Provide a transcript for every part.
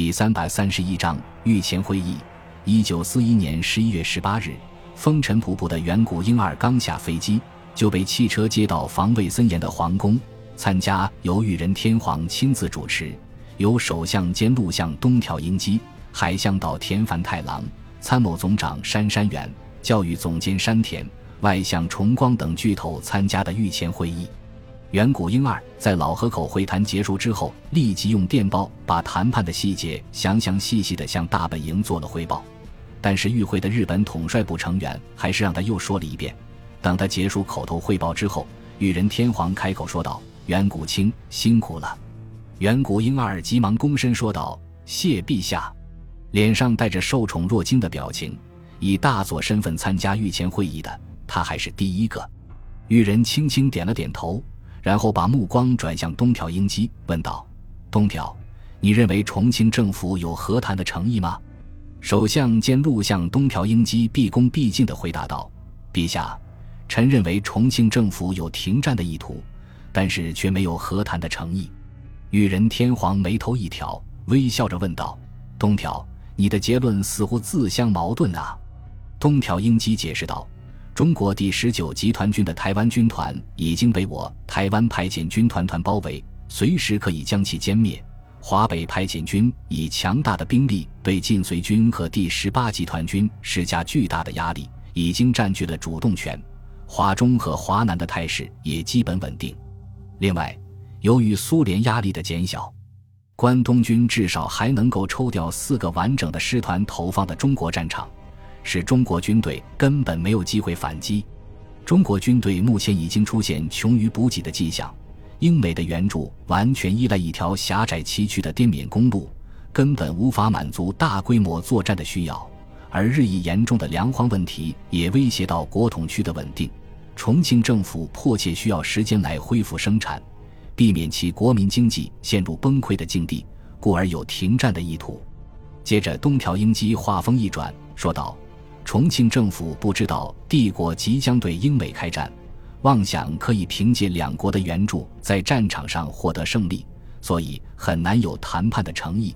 第三百三十一章御前会议。一九四一年十一月十八日，风尘仆仆的远古婴儿刚下飞机，就被汽车接到防卫森严的皇宫，参加由裕仁天皇亲自主持、由首相兼陆相东条英机、海相岛田繁太郎、参谋总长山山原、教育总监山田、外相重光等巨头参加的御前会议。远古英二在老河口会谈结束之后，立即用电报把谈判的细节详详细细地向大本营做了汇报。但是与会的日本统帅部成员还是让他又说了一遍。等他结束口头汇报之后，裕仁天皇开口说道：“远古卿辛苦了。”远古英二急忙躬身说道：“谢陛下。”脸上带着受宠若惊的表情。以大佐身份参加御前会议的他还是第一个。裕仁轻轻点了点头。然后把目光转向东条英机，问道：“东条，你认为重庆政府有和谈的诚意吗？”首相兼陆相东条英机毕恭毕敬地回答道：“陛下，臣认为重庆政府有停战的意图，但是却没有和谈的诚意。”裕仁天皇眉头一挑，微笑着问道：“东条，你的结论似乎自相矛盾啊？”东条英机解释道。中国第十九集团军的台湾军团已经被我台湾派遣军团团包围，随时可以将其歼灭。华北派遣军以强大的兵力对晋绥军和第十八集团军施加巨大的压力，已经占据了主动权。华中和华南的态势也基本稳定。另外，由于苏联压力的减小，关东军至少还能够抽调四个完整的师团投放的中国战场。使中国军队根本没有机会反击。中国军队目前已经出现穷于补给的迹象，英美的援助完全依赖一条狭窄崎岖的滇缅公路，根本无法满足大规模作战的需要。而日益严重的粮荒问题也威胁到国统区的稳定。重庆政府迫切需要时间来恢复生产，避免其国民经济陷入崩溃的境地，故而有停战的意图。接着，东条英机话锋一转，说道。重庆政府不知道帝国即将对英美开战，妄想可以凭借两国的援助在战场上获得胜利，所以很难有谈判的诚意。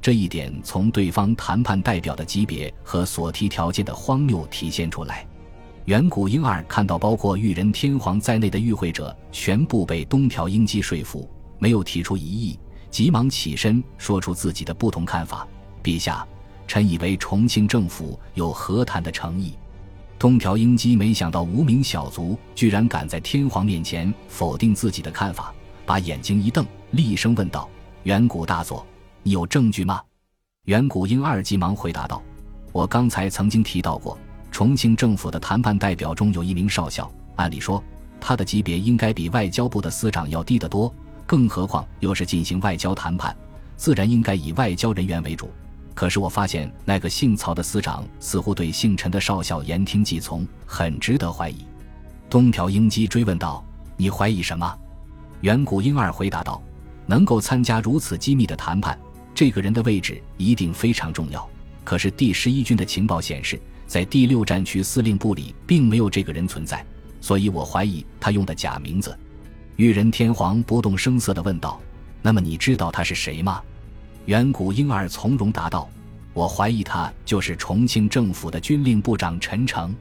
这一点从对方谈判代表的级别和所提条件的荒谬体现出来。远古婴儿看到包括裕仁天皇在内的与会者全部被东条英机说服，没有提出异议，急忙起身说出自己的不同看法：“陛下。”臣以为重庆政府有和谈的诚意。东条英机没想到无名小卒居然敢在天皇面前否定自己的看法，把眼睛一瞪，厉声问道：“远古大佐，你有证据吗？”远古英二急忙回答道：“我刚才曾经提到过，重庆政府的谈判代表中有一名少校，按理说他的级别应该比外交部的司长要低得多，更何况又是进行外交谈判，自然应该以外交人员为主。”可是我发现那个姓曹的司长似乎对姓陈的少校言听计从，很值得怀疑。东条英机追问道：“你怀疑什么？”远古婴儿回答道：“能够参加如此机密的谈判，这个人的位置一定非常重要。可是第十一军的情报显示，在第六战区司令部里并没有这个人存在，所以我怀疑他用的假名字。”裕仁天皇不动声色地问道：“那么你知道他是谁吗？”远古婴儿从容答道：“我怀疑他就是重庆政府的军令部长陈诚。”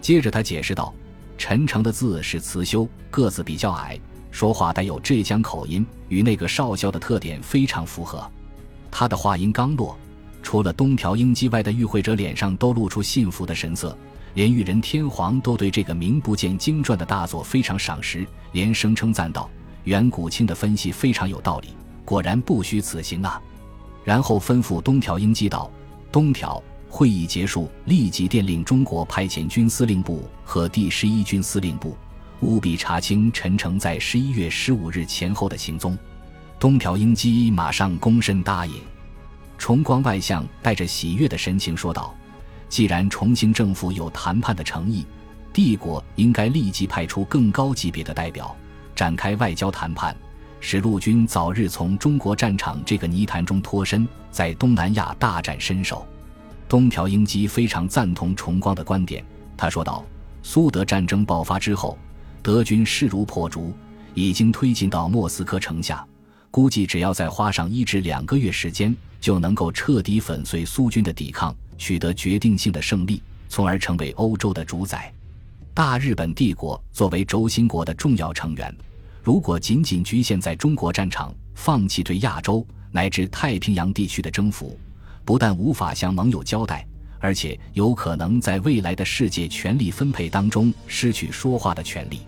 接着他解释道：“陈诚的字是慈修，个子比较矮，说话带有浙江口音，与那个少校的特点非常符合。”他的话音刚落，除了东条英机外的与会者脸上都露出信服的神色，连裕仁天皇都对这个名不见经传的大作非常赏识，连声称赞道：“远古清的分析非常有道理，果然不虚此行啊！”然后吩咐东条英机道：“东条，会议结束，立即电令中国派遣军司令部和第十一军司令部，务必查清陈诚在十一月十五日前后的行踪。”东条英机马上躬身答应。重光外相带着喜悦的神情说道：“既然重庆政府有谈判的诚意，帝国应该立即派出更高级别的代表，展开外交谈判。”使陆军早日从中国战场这个泥潭中脱身，在东南亚大展身手。东条英机非常赞同重光的观点，他说道：“苏德战争爆发之后，德军势如破竹，已经推进到莫斯科城下，估计只要再花上一至两个月时间，就能够彻底粉碎苏军的抵抗，取得决定性的胜利，从而成为欧洲的主宰。大日本帝国作为轴心国的重要成员，如果仅仅局限在中国战场，放弃对亚洲乃至太平洋地区的征服，不但无法向盟友交代，而且有可能在未来的世界权力分配当中失去说话的权利。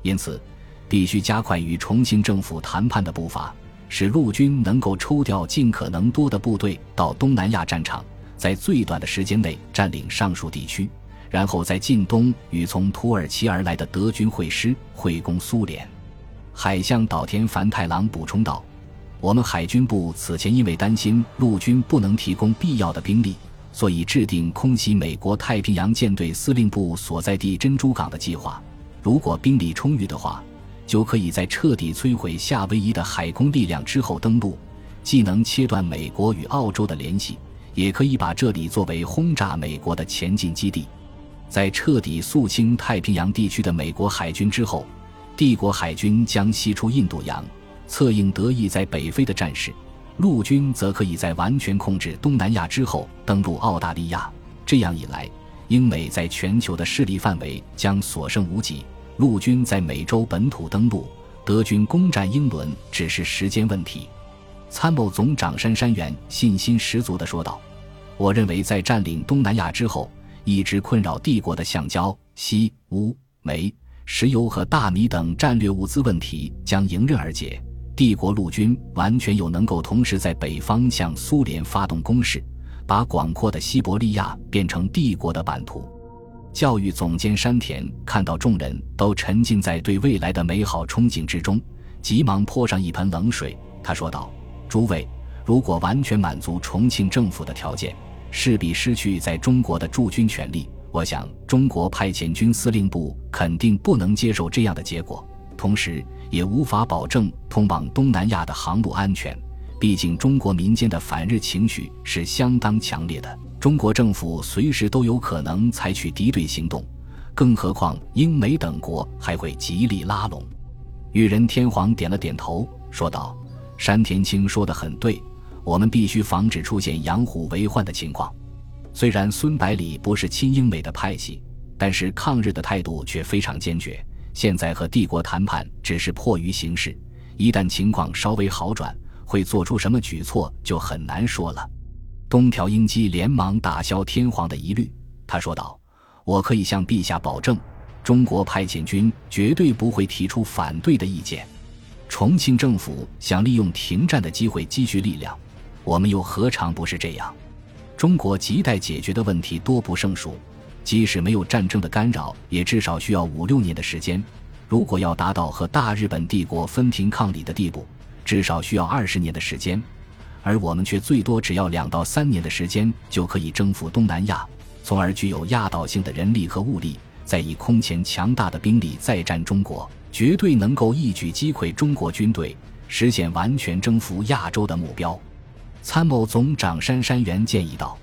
因此，必须加快与重庆政府谈判的步伐，使陆军能够抽调尽可能多的部队到东南亚战场，在最短的时间内占领上述地区。然后在近东与从土耳其而来的德军会师，会攻苏联。海相岛田繁太郎补充道：“我们海军部此前因为担心陆军不能提供必要的兵力，所以制定空袭美国太平洋舰队司令部所在地珍珠港的计划。如果兵力充裕的话，就可以在彻底摧毁夏威夷的海空力量之后登陆，既能切断美国与澳洲的联系，也可以把这里作为轰炸美国的前进基地。”在彻底肃清太平洋地区的美国海军之后，帝国海军将西出印度洋，策应德意在北非的战士；陆军则可以在完全控制东南亚之后登陆澳大利亚。这样一来，英美在全球的势力范围将所剩无几。陆军在美洲本土登陆，德军攻占英伦只是时间问题。参谋总长杉山元信心十足地说道：“我认为，在占领东南亚之后。”一直困扰帝国的橡胶、锡、钨、煤、石油和大米等战略物资问题将迎刃而解。帝国陆军完全有能够同时在北方向苏联发动攻势，把广阔的西伯利亚变成帝国的版图。教育总监山田看到众人都沉浸在对未来的美好憧憬之中，急忙泼上一盆冷水。他说道：“诸位，如果完全满足重庆政府的条件。”势必失去在中国的驻军权利。我想，中国派遣军司令部肯定不能接受这样的结果，同时也无法保证通往东南亚的航路安全。毕竟，中国民间的反日情绪是相当强烈的，中国政府随时都有可能采取敌对行动。更何况，英美等国还会极力拉拢。裕仁天皇点了点头，说道：“山田清说的很对。”我们必须防止出现养虎为患的情况。虽然孙百里不是亲英美的派系，但是抗日的态度却非常坚决。现在和帝国谈判只是迫于形势，一旦情况稍微好转，会做出什么举措就很难说了。东条英机连忙打消天皇的疑虑，他说道：“我可以向陛下保证，中国派遣军绝对不会提出反对的意见。重庆政府想利用停战的机会积蓄力量。”我们又何尝不是这样？中国亟待解决的问题多不胜数，即使没有战争的干扰，也至少需要五六年的时间。如果要达到和大日本帝国分庭抗礼的地步，至少需要二十年的时间。而我们却最多只要两到三年的时间就可以征服东南亚，从而具有压倒性的人力和物力，再以空前强大的兵力再战中国，绝对能够一举击溃中国军队，实现完全征服亚洲的目标。参谋总长杉山元建议道：“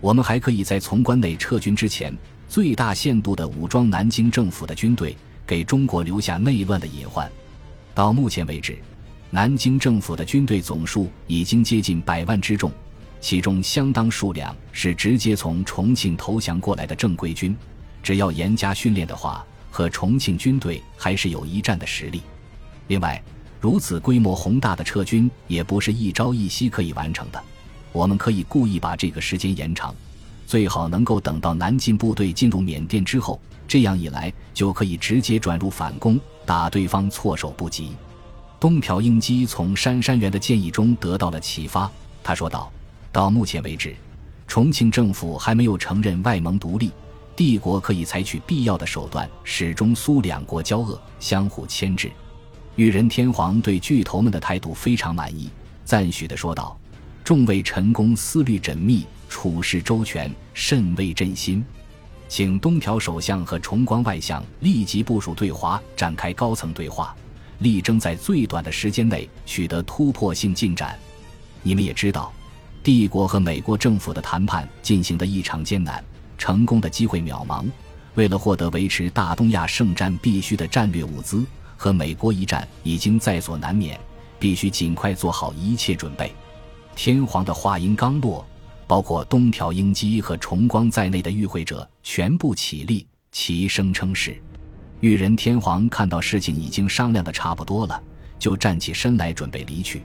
我们还可以在从关内撤军之前，最大限度地武装南京政府的军队，给中国留下内乱的隐患。到目前为止，南京政府的军队总数已经接近百万之众，其中相当数量是直接从重庆投降过来的正规军。只要严加训练的话，和重庆军队还是有一战的实力。另外。”如此规模宏大的撤军也不是一朝一夕可以完成的，我们可以故意把这个时间延长，最好能够等到南进部队进入缅甸之后，这样一来就可以直接转入反攻，打对方措手不及。东条英机从杉山元的建议中得到了启发，他说道：“到目前为止，重庆政府还没有承认外蒙独立，帝国可以采取必要的手段，使中苏两国交恶，相互牵制。”裕仁天皇对巨头们的态度非常满意，赞许地说道：“众位臣工思虑缜密，处事周全，甚为朕心。请东条首相和重光外相立即部署对华，展开高层对话，力争在最短的时间内取得突破性进展。你们也知道，帝国和美国政府的谈判进行的异常艰难，成功的机会渺茫。为了获得维持大东亚圣战必须的战略物资。”和美国一战已经在所难免，必须尽快做好一切准备。天皇的话音刚落，包括东条英机和重光在内的与会者全部起立，齐声称是。裕仁天皇看到事情已经商量的差不多了，就站起身来准备离去。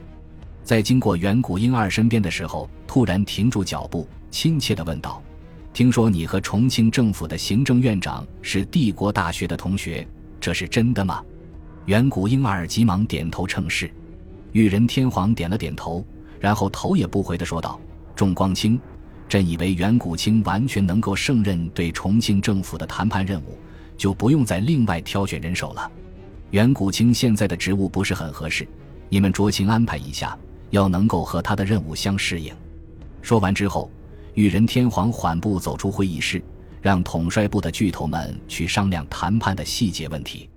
在经过远古婴儿身边的时候，突然停住脚步，亲切地问道：“听说你和重庆政府的行政院长是帝国大学的同学，这是真的吗？”远古婴儿急忙点头称是。裕仁天皇点了点头，然后头也不回地说道：“重光卿，朕以为远古清完全能够胜任对重庆政府的谈判任务，就不用再另外挑选人手了。远古清现在的职务不是很合适，你们酌情安排一下。”要能够和他的任务相适应。说完之后，裕仁天皇缓步走出会议室，让统帅部的巨头们去商量谈判的细节问题。